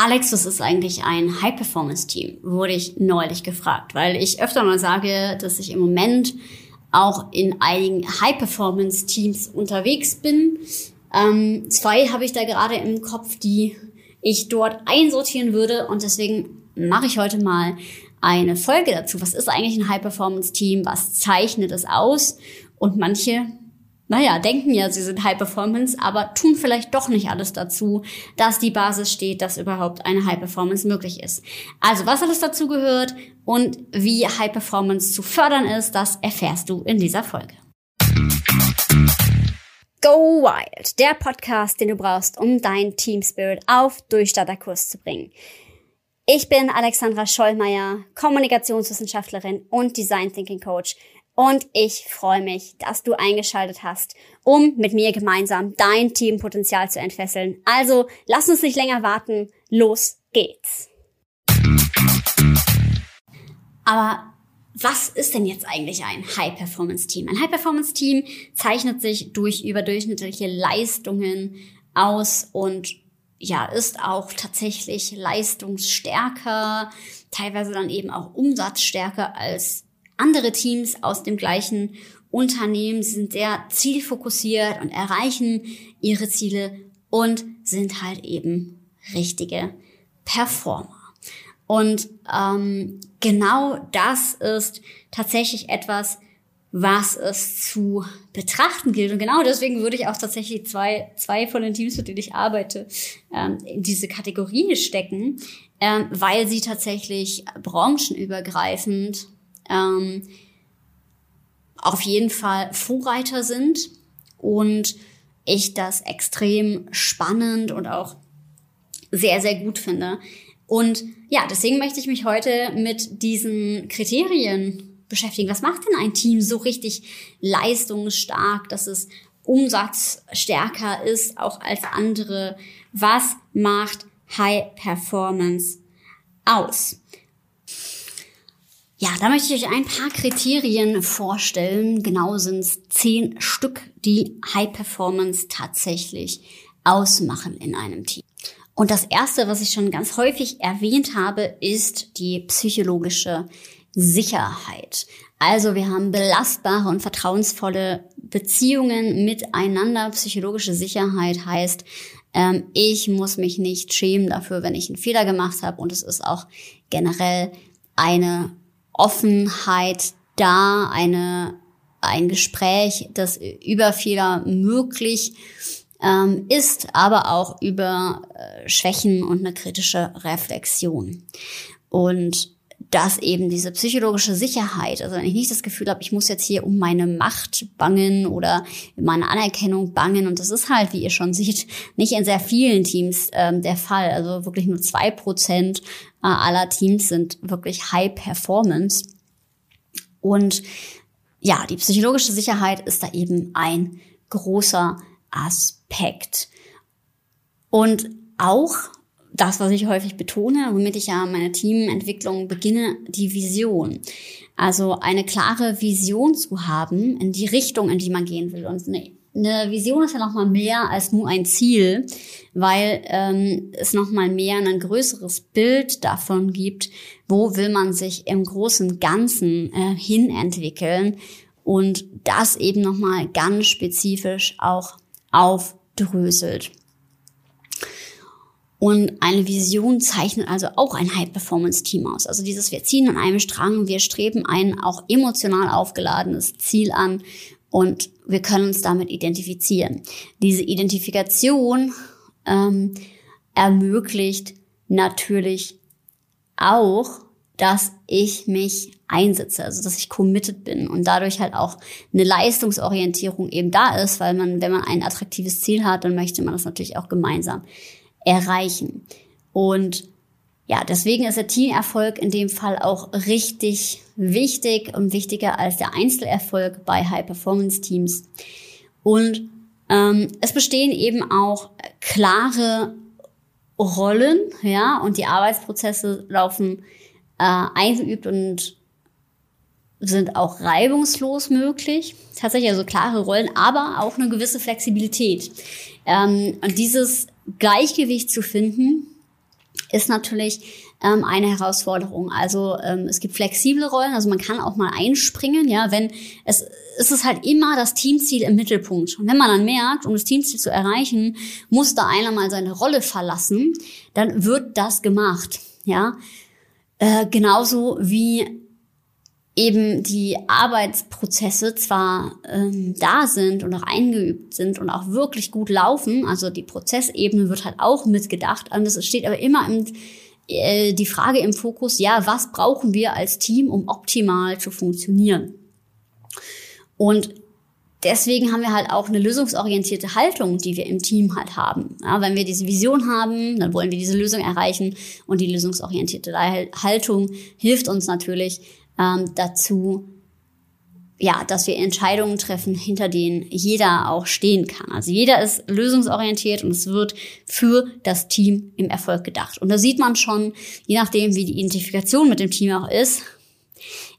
Alex, was ist eigentlich ein High-Performance-Team? Wurde ich neulich gefragt, weil ich öfter mal sage, dass ich im Moment auch in einigen High-Performance-Teams unterwegs bin. Ähm, zwei habe ich da gerade im Kopf, die ich dort einsortieren würde und deswegen mache ich heute mal eine Folge dazu. Was ist eigentlich ein High-Performance-Team? Was zeichnet es aus? Und manche naja, denken ja, sie sind High Performance, aber tun vielleicht doch nicht alles dazu, dass die Basis steht, dass überhaupt eine High Performance möglich ist. Also, was alles dazu gehört und wie High Performance zu fördern ist, das erfährst du in dieser Folge. Go Wild, der Podcast, den du brauchst, um dein Team Spirit auf Durchstarterkurs zu bringen. Ich bin Alexandra Schollmeier, Kommunikationswissenschaftlerin und Design Thinking Coach und ich freue mich, dass du eingeschaltet hast, um mit mir gemeinsam dein Teampotenzial zu entfesseln. Also lass uns nicht länger warten. Los geht's. Aber was ist denn jetzt eigentlich ein High-Performance-Team? Ein High-Performance-Team zeichnet sich durch überdurchschnittliche Leistungen aus und ja, ist auch tatsächlich leistungsstärker, teilweise dann eben auch umsatzstärker als andere Teams aus dem gleichen Unternehmen sind sehr zielfokussiert und erreichen ihre Ziele und sind halt eben richtige Performer. Und ähm, genau das ist tatsächlich etwas, was es zu betrachten gilt. Und genau deswegen würde ich auch tatsächlich zwei, zwei von den Teams, mit denen ich arbeite, ähm, in diese Kategorie stecken, ähm, weil sie tatsächlich branchenübergreifend ähm, auf jeden Fall Vorreiter sind und ich das extrem spannend und auch sehr, sehr gut finde. Und ja, deswegen möchte ich mich heute mit diesen Kriterien beschäftigen. Was macht denn ein Team so richtig leistungsstark, dass es umsatzstärker ist, auch als andere? Was macht High Performance aus? Ja, da möchte ich euch ein paar Kriterien vorstellen. Genau sind es zehn Stück, die High Performance tatsächlich ausmachen in einem Team. Und das erste, was ich schon ganz häufig erwähnt habe, ist die psychologische Sicherheit. Also wir haben belastbare und vertrauensvolle Beziehungen miteinander. Psychologische Sicherheit heißt, ähm, ich muss mich nicht schämen dafür, wenn ich einen Fehler gemacht habe. Und es ist auch generell eine Offenheit da, eine, ein Gespräch, das über Fehler möglich ähm, ist, aber auch über äh, Schwächen und eine kritische Reflexion. Und dass eben diese psychologische Sicherheit, also wenn ich nicht das Gefühl habe, ich muss jetzt hier um meine Macht bangen oder meine Anerkennung bangen, und das ist halt, wie ihr schon seht, nicht in sehr vielen Teams ähm, der Fall. Also wirklich nur zwei Prozent äh, aller Teams sind wirklich High Performance. Und ja, die psychologische Sicherheit ist da eben ein großer Aspekt. Und auch das, was ich häufig betone, womit ich ja meine Teamentwicklung beginne, die Vision. Also eine klare Vision zu haben in die Richtung, in die man gehen will. Und eine, eine Vision ist ja noch mal mehr als nur ein Ziel, weil ähm, es noch mal mehr ein größeres Bild davon gibt, wo will man sich im großen Ganzen äh, hin entwickeln und das eben noch mal ganz spezifisch auch aufdröselt. Und eine Vision zeichnet also auch ein High-Performance-Team aus. Also dieses, wir ziehen an einem Strang, wir streben ein auch emotional aufgeladenes Ziel an und wir können uns damit identifizieren. Diese Identifikation ähm, ermöglicht natürlich auch, dass ich mich einsetze, also dass ich committed bin und dadurch halt auch eine Leistungsorientierung eben da ist, weil man, wenn man ein attraktives Ziel hat, dann möchte man das natürlich auch gemeinsam erreichen. Und ja, deswegen ist der Teamerfolg in dem Fall auch richtig wichtig und wichtiger als der Einzelerfolg bei High-Performance-Teams. Und ähm, es bestehen eben auch klare Rollen, ja, und die Arbeitsprozesse laufen äh, eingeübt und sind auch reibungslos möglich. Tatsächlich also klare Rollen, aber auch eine gewisse Flexibilität. Ähm, und dieses Gleichgewicht zu finden ist natürlich ähm, eine Herausforderung. Also ähm, es gibt flexible Rollen, also man kann auch mal einspringen, ja, wenn es es ist halt immer das Teamziel im Mittelpunkt. Und wenn man dann merkt, um das Teamziel zu erreichen, muss da einer mal seine Rolle verlassen, dann wird das gemacht, ja. Äh, genauso wie eben die Arbeitsprozesse zwar ähm, da sind und auch eingeübt sind und auch wirklich gut laufen, also die Prozessebene wird halt auch mitgedacht, und es steht aber immer im äh, die Frage im Fokus, ja, was brauchen wir als Team, um optimal zu funktionieren? Und deswegen haben wir halt auch eine lösungsorientierte Haltung, die wir im Team halt haben. Ja, wenn wir diese Vision haben, dann wollen wir diese Lösung erreichen und die lösungsorientierte Haltung hilft uns natürlich ähm, dazu, ja, dass wir Entscheidungen treffen, hinter denen jeder auch stehen kann. Also jeder ist lösungsorientiert und es wird für das Team im Erfolg gedacht. Und da sieht man schon, je nachdem, wie die Identifikation mit dem Team auch ist,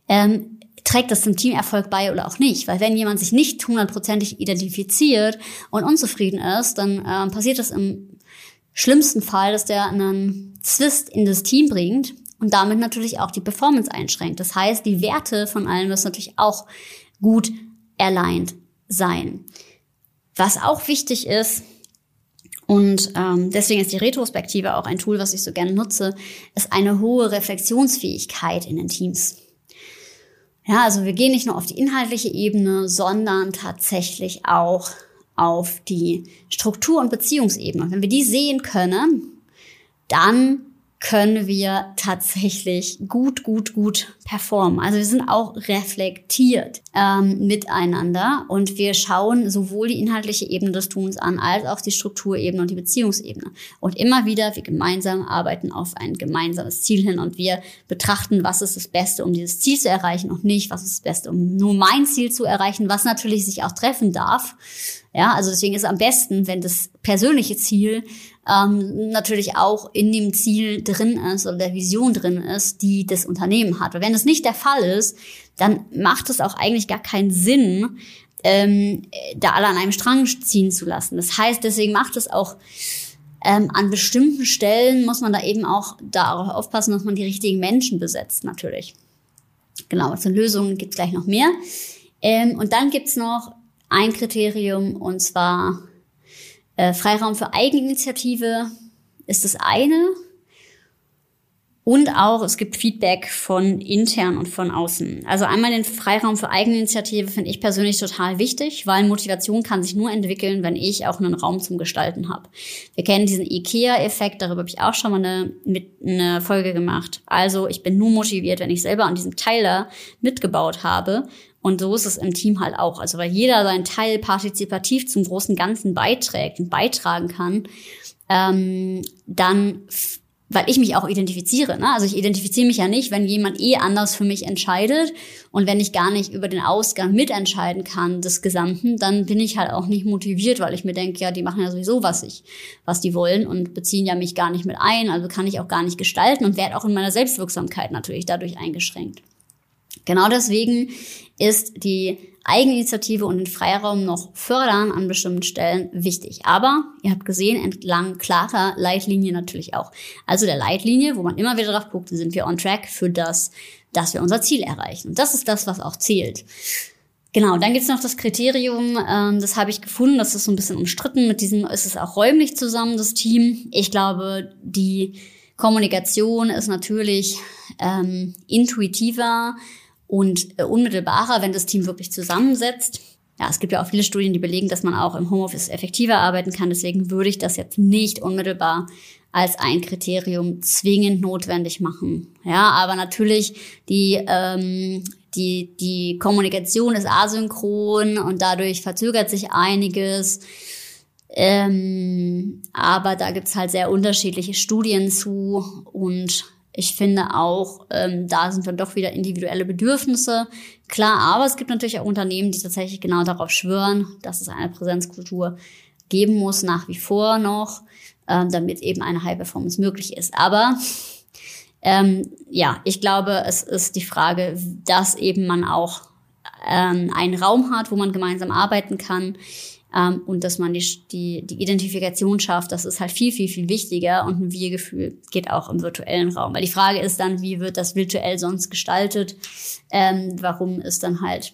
ähm, trägt das zum Teamerfolg bei oder auch nicht. Weil wenn jemand sich nicht hundertprozentig identifiziert und unzufrieden ist, dann äh, passiert das im schlimmsten Fall, dass der einen Zwist in das Team bringt und damit natürlich auch die Performance einschränkt. Das heißt, die Werte von allen müssen natürlich auch gut aligned sein. Was auch wichtig ist, und ähm, deswegen ist die Retrospektive auch ein Tool, was ich so gerne nutze, ist eine hohe Reflexionsfähigkeit in den Teams. Ja, also wir gehen nicht nur auf die inhaltliche Ebene, sondern tatsächlich auch auf die Struktur- und Beziehungsebene. Wenn wir die sehen können, dann können wir tatsächlich gut, gut, gut performen. Also wir sind auch reflektiert ähm, miteinander und wir schauen sowohl die inhaltliche Ebene des Tuns an, als auch die Strukturebene und die Beziehungsebene. Und immer wieder, wir gemeinsam arbeiten auf ein gemeinsames Ziel hin und wir betrachten, was ist das Beste, um dieses Ziel zu erreichen und nicht, was ist das Beste, um nur mein Ziel zu erreichen, was natürlich sich auch treffen darf. Ja, also deswegen ist es am besten, wenn das persönliche Ziel ähm, natürlich auch in dem Ziel drin ist oder der Vision drin ist, die das Unternehmen hat. Weil wenn das nicht der Fall ist, dann macht es auch eigentlich gar keinen Sinn, ähm, da alle an einem Strang ziehen zu lassen. Das heißt, deswegen macht es auch ähm, an bestimmten Stellen muss man da eben auch darauf aufpassen, dass man die richtigen Menschen besetzt, natürlich. Genau, zu Lösungen gibt's gleich noch mehr. Ähm, und dann gibt's noch ein Kriterium und zwar äh, Freiraum für Eigeninitiative ist das eine. Und auch, es gibt Feedback von intern und von außen. Also einmal den Freiraum für Eigeninitiative finde ich persönlich total wichtig, weil Motivation kann sich nur entwickeln, wenn ich auch einen Raum zum Gestalten habe. Wir kennen diesen IKEA-Effekt, darüber habe ich auch schon mal eine, mit, eine Folge gemacht. Also ich bin nur motiviert, wenn ich selber an diesem Teil da mitgebaut habe. Und so ist es im Team halt auch. Also weil jeder seinen Teil partizipativ zum großen Ganzen beiträgt und beitragen kann, ähm, dann weil ich mich auch identifiziere. Ne? Also ich identifiziere mich ja nicht, wenn jemand eh anders für mich entscheidet und wenn ich gar nicht über den Ausgang mitentscheiden kann des Gesamten, dann bin ich halt auch nicht motiviert, weil ich mir denke, ja, die machen ja sowieso was ich, was die wollen und beziehen ja mich gar nicht mit ein, also kann ich auch gar nicht gestalten und werde auch in meiner Selbstwirksamkeit natürlich dadurch eingeschränkt. Genau deswegen ist die Eigeninitiative und den Freiraum noch fördern an bestimmten Stellen wichtig. Aber ihr habt gesehen, entlang klarer Leitlinie natürlich auch. Also der Leitlinie, wo man immer wieder drauf guckt, sind wir on track für das, dass wir unser Ziel erreichen. Und das ist das, was auch zählt. Genau, dann gibt's noch das Kriterium, ähm, das habe ich gefunden, das ist so ein bisschen umstritten, mit diesem ist es auch räumlich zusammen, das Team. Ich glaube, die Kommunikation ist natürlich ähm, intuitiver und äh, unmittelbarer, wenn das Team wirklich zusammensetzt. Ja, es gibt ja auch viele Studien, die belegen, dass man auch im Homeoffice effektiver arbeiten kann. Deswegen würde ich das jetzt nicht unmittelbar als ein Kriterium zwingend notwendig machen. Ja, aber natürlich die ähm, die die Kommunikation ist asynchron und dadurch verzögert sich einiges. Ähm, aber da gibt's halt sehr unterschiedliche Studien zu und ich finde auch, ähm, da sind dann doch wieder individuelle Bedürfnisse. Klar, aber es gibt natürlich auch Unternehmen, die tatsächlich genau darauf schwören, dass es eine Präsenzkultur geben muss, nach wie vor noch, ähm, damit eben eine High Performance möglich ist. Aber ähm, ja, ich glaube, es ist die Frage, dass eben man auch ähm, einen Raum hat, wo man gemeinsam arbeiten kann, ähm, und dass man die, die, die Identifikation schafft, das ist halt viel, viel, viel wichtiger und ein Wir-Gefühl geht auch im virtuellen Raum. Weil die Frage ist dann, wie wird das virtuell sonst gestaltet? Ähm, warum ist dann halt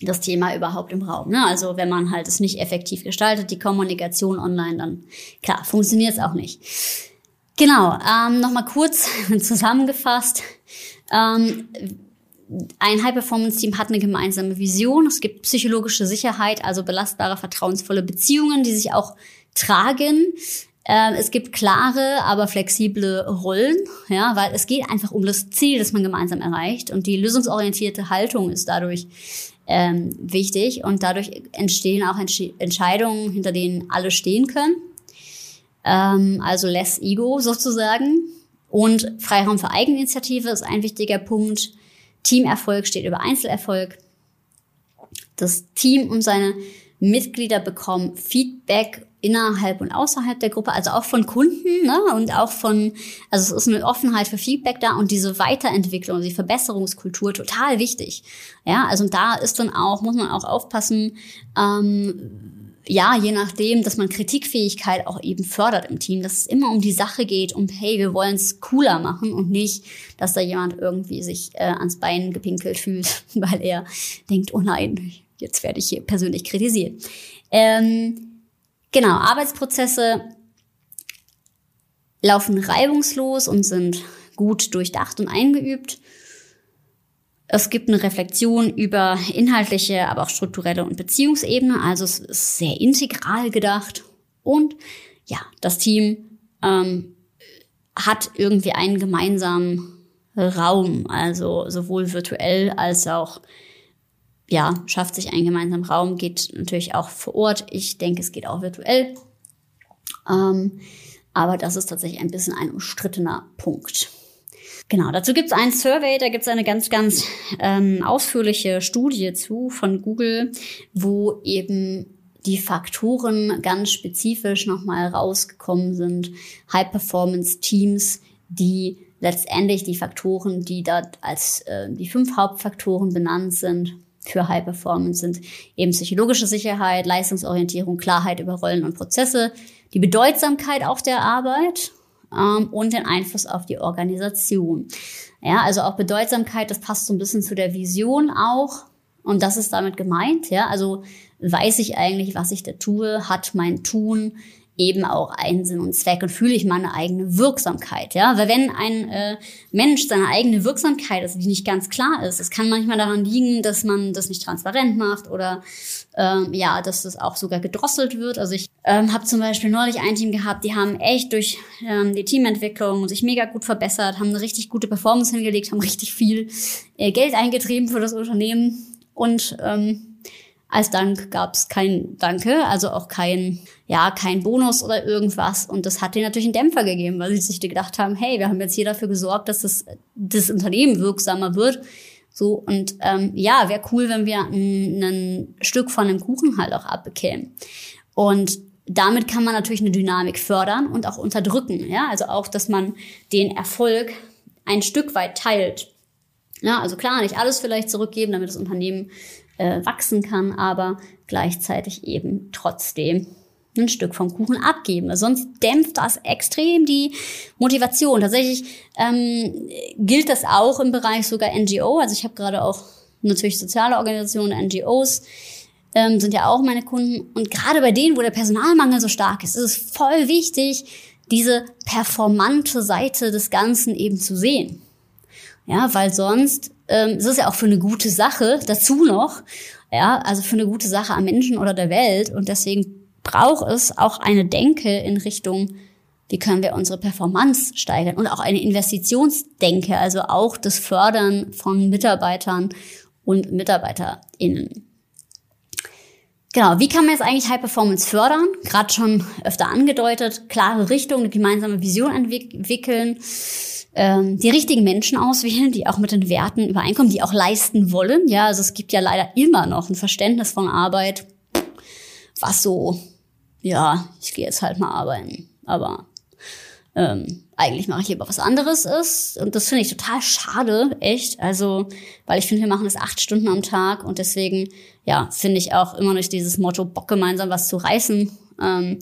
das Thema überhaupt im Raum. Ne? Also wenn man halt es nicht effektiv gestaltet, die Kommunikation online, dann klar, funktioniert es auch nicht. Genau, ähm, nochmal kurz zusammengefasst. Ähm, ein High-Performance-Team hat eine gemeinsame Vision. Es gibt psychologische Sicherheit, also belastbare, vertrauensvolle Beziehungen, die sich auch tragen. Ähm, es gibt klare, aber flexible Rollen, ja, weil es geht einfach um das Ziel, das man gemeinsam erreicht. Und die lösungsorientierte Haltung ist dadurch ähm, wichtig und dadurch entstehen auch Entsch Entscheidungen, hinter denen alle stehen können. Ähm, also less ego sozusagen. Und Freiraum für Eigeninitiative ist ein wichtiger Punkt. Teamerfolg steht über Einzelerfolg. Das Team und seine Mitglieder bekommen Feedback innerhalb und außerhalb der Gruppe, also auch von Kunden ne? und auch von, also es ist eine Offenheit für Feedback da und diese Weiterentwicklung, die Verbesserungskultur total wichtig. Ja, also da ist dann auch, muss man auch aufpassen, ähm, ja, je nachdem, dass man Kritikfähigkeit auch eben fördert im Team, dass es immer um die Sache geht, um hey, wir wollen es cooler machen und nicht, dass da jemand irgendwie sich äh, ans Bein gepinkelt fühlt, weil er denkt, oh nein, jetzt werde ich hier persönlich kritisiert. Ähm, Genau, Arbeitsprozesse laufen reibungslos und sind gut durchdacht und eingeübt. Es gibt eine Reflexion über inhaltliche, aber auch strukturelle und Beziehungsebene. Also es ist sehr integral gedacht. Und ja, das Team ähm, hat irgendwie einen gemeinsamen Raum, also sowohl virtuell als auch ja, schafft sich einen gemeinsamen Raum, geht natürlich auch vor Ort. Ich denke, es geht auch virtuell. Ähm, aber das ist tatsächlich ein bisschen ein umstrittener Punkt. Genau, dazu gibt es einen Survey, da gibt es eine ganz, ganz ähm, ausführliche Studie zu von Google, wo eben die Faktoren ganz spezifisch nochmal rausgekommen sind. High-Performance-Teams, die letztendlich die Faktoren, die da als äh, die fünf Hauptfaktoren benannt sind, für High Performance sind eben psychologische Sicherheit, Leistungsorientierung, Klarheit über Rollen und Prozesse, die Bedeutsamkeit auch der Arbeit ähm, und den Einfluss auf die Organisation. Ja, also auch Bedeutsamkeit, das passt so ein bisschen zu der Vision auch. Und das ist damit gemeint, ja. Also weiß ich eigentlich, was ich da tue, hat mein Tun eben auch einen Sinn und Zweck und fühle ich meine eigene Wirksamkeit, ja, weil wenn ein äh, Mensch seine eigene Wirksamkeit, also die nicht ganz klar ist, es kann manchmal daran liegen, dass man das nicht transparent macht oder ähm, ja, dass das auch sogar gedrosselt wird. Also ich ähm, habe zum Beispiel neulich ein Team gehabt, die haben echt durch ähm, die Teamentwicklung sich mega gut verbessert, haben eine richtig gute Performance hingelegt, haben richtig viel äh, Geld eingetrieben für das Unternehmen und ähm, als Dank gab es kein Danke, also auch kein, ja, kein Bonus oder irgendwas. Und das hat denen natürlich einen Dämpfer gegeben, weil sie sich gedacht haben, hey, wir haben jetzt hier dafür gesorgt, dass das, das Unternehmen wirksamer wird. So, und ähm, ja, wäre cool, wenn wir ein, Stück von dem Kuchen halt auch abbekämen. Und damit kann man natürlich eine Dynamik fördern und auch unterdrücken. Ja, also auch, dass man den Erfolg ein Stück weit teilt. Ja, also klar, nicht alles vielleicht zurückgeben, damit das Unternehmen äh, wachsen kann, aber gleichzeitig eben trotzdem ein Stück vom Kuchen abgeben. Sonst dämpft das extrem die Motivation. Tatsächlich ähm, gilt das auch im Bereich sogar NGO. Also ich habe gerade auch natürlich soziale Organisationen, NGOs ähm, sind ja auch meine Kunden. Und gerade bei denen, wo der Personalmangel so stark ist, ist es voll wichtig, diese performante Seite des Ganzen eben zu sehen. Ja, weil sonst ähm, es ist ja auch für eine gute Sache dazu noch, ja, also für eine gute Sache am Menschen oder der Welt. Und deswegen braucht es auch eine Denke in Richtung, wie können wir unsere Performance steigern und auch eine Investitionsdenke, also auch das Fördern von Mitarbeitern und MitarbeiterInnen. Genau, wie kann man jetzt eigentlich High Performance fördern? Gerade schon öfter angedeutet, klare Richtung, eine gemeinsame Vision entwickeln, ähm, die richtigen Menschen auswählen, die auch mit den Werten übereinkommen, die auch leisten wollen. Ja, also es gibt ja leider immer noch ein Verständnis von Arbeit, was so, ja, ich gehe jetzt halt mal arbeiten, aber ähm, eigentlich mache ich lieber was anderes ist. Und das finde ich total schade, echt. Also, weil ich finde, wir machen das acht Stunden am Tag und deswegen, ja, finde ich auch immer noch dieses Motto, Bock gemeinsam was zu reißen. Ähm,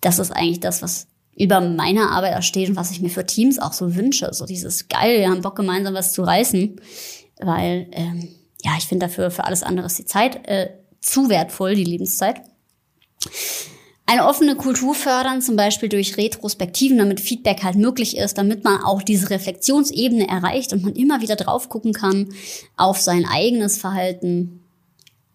das ist eigentlich das, was über meiner Arbeit steht und was ich mir für Teams auch so wünsche. So dieses geil, wir haben Bock gemeinsam was zu reißen. Weil, ähm, ja, ich finde dafür für alles andere ist die Zeit äh, zu wertvoll, die Lebenszeit. Eine offene Kultur fördern, zum Beispiel durch Retrospektiven, damit Feedback halt möglich ist, damit man auch diese Reflexionsebene erreicht und man immer wieder drauf gucken kann auf sein eigenes Verhalten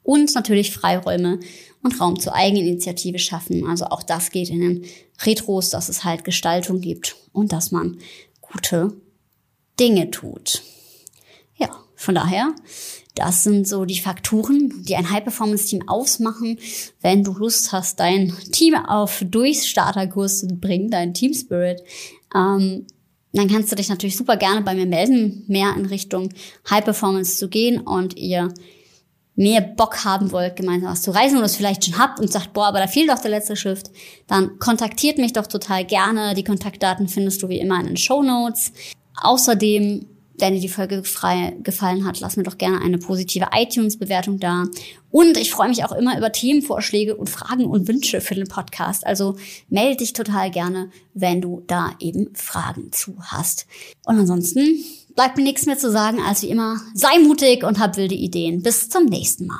und natürlich Freiräume und Raum zur Eigeninitiative schaffen. Also auch das geht in den Retros, dass es halt Gestaltung gibt und dass man gute Dinge tut. Ja, von daher das sind so die Faktoren, die ein High-Performance-Team ausmachen. Wenn du Lust hast, dein Team auf Durchstarterkurs zu bringen, dein Team Spirit, ähm, dann kannst du dich natürlich super gerne bei mir melden, mehr in Richtung High Performance zu gehen und ihr mehr Bock haben wollt, gemeinsam was zu reisen und es vielleicht schon habt und sagt, boah, aber da fehlt doch der letzte Shift, dann kontaktiert mich doch total gerne. Die Kontaktdaten findest du wie immer in den Show Notes. Außerdem wenn dir die Folge frei gefallen hat, lass mir doch gerne eine positive iTunes-Bewertung da. Und ich freue mich auch immer über Themenvorschläge und Fragen und Wünsche für den Podcast. Also melde dich total gerne, wenn du da eben Fragen zu hast. Und ansonsten bleibt mir nichts mehr zu sagen, als wie immer, sei mutig und hab wilde Ideen. Bis zum nächsten Mal.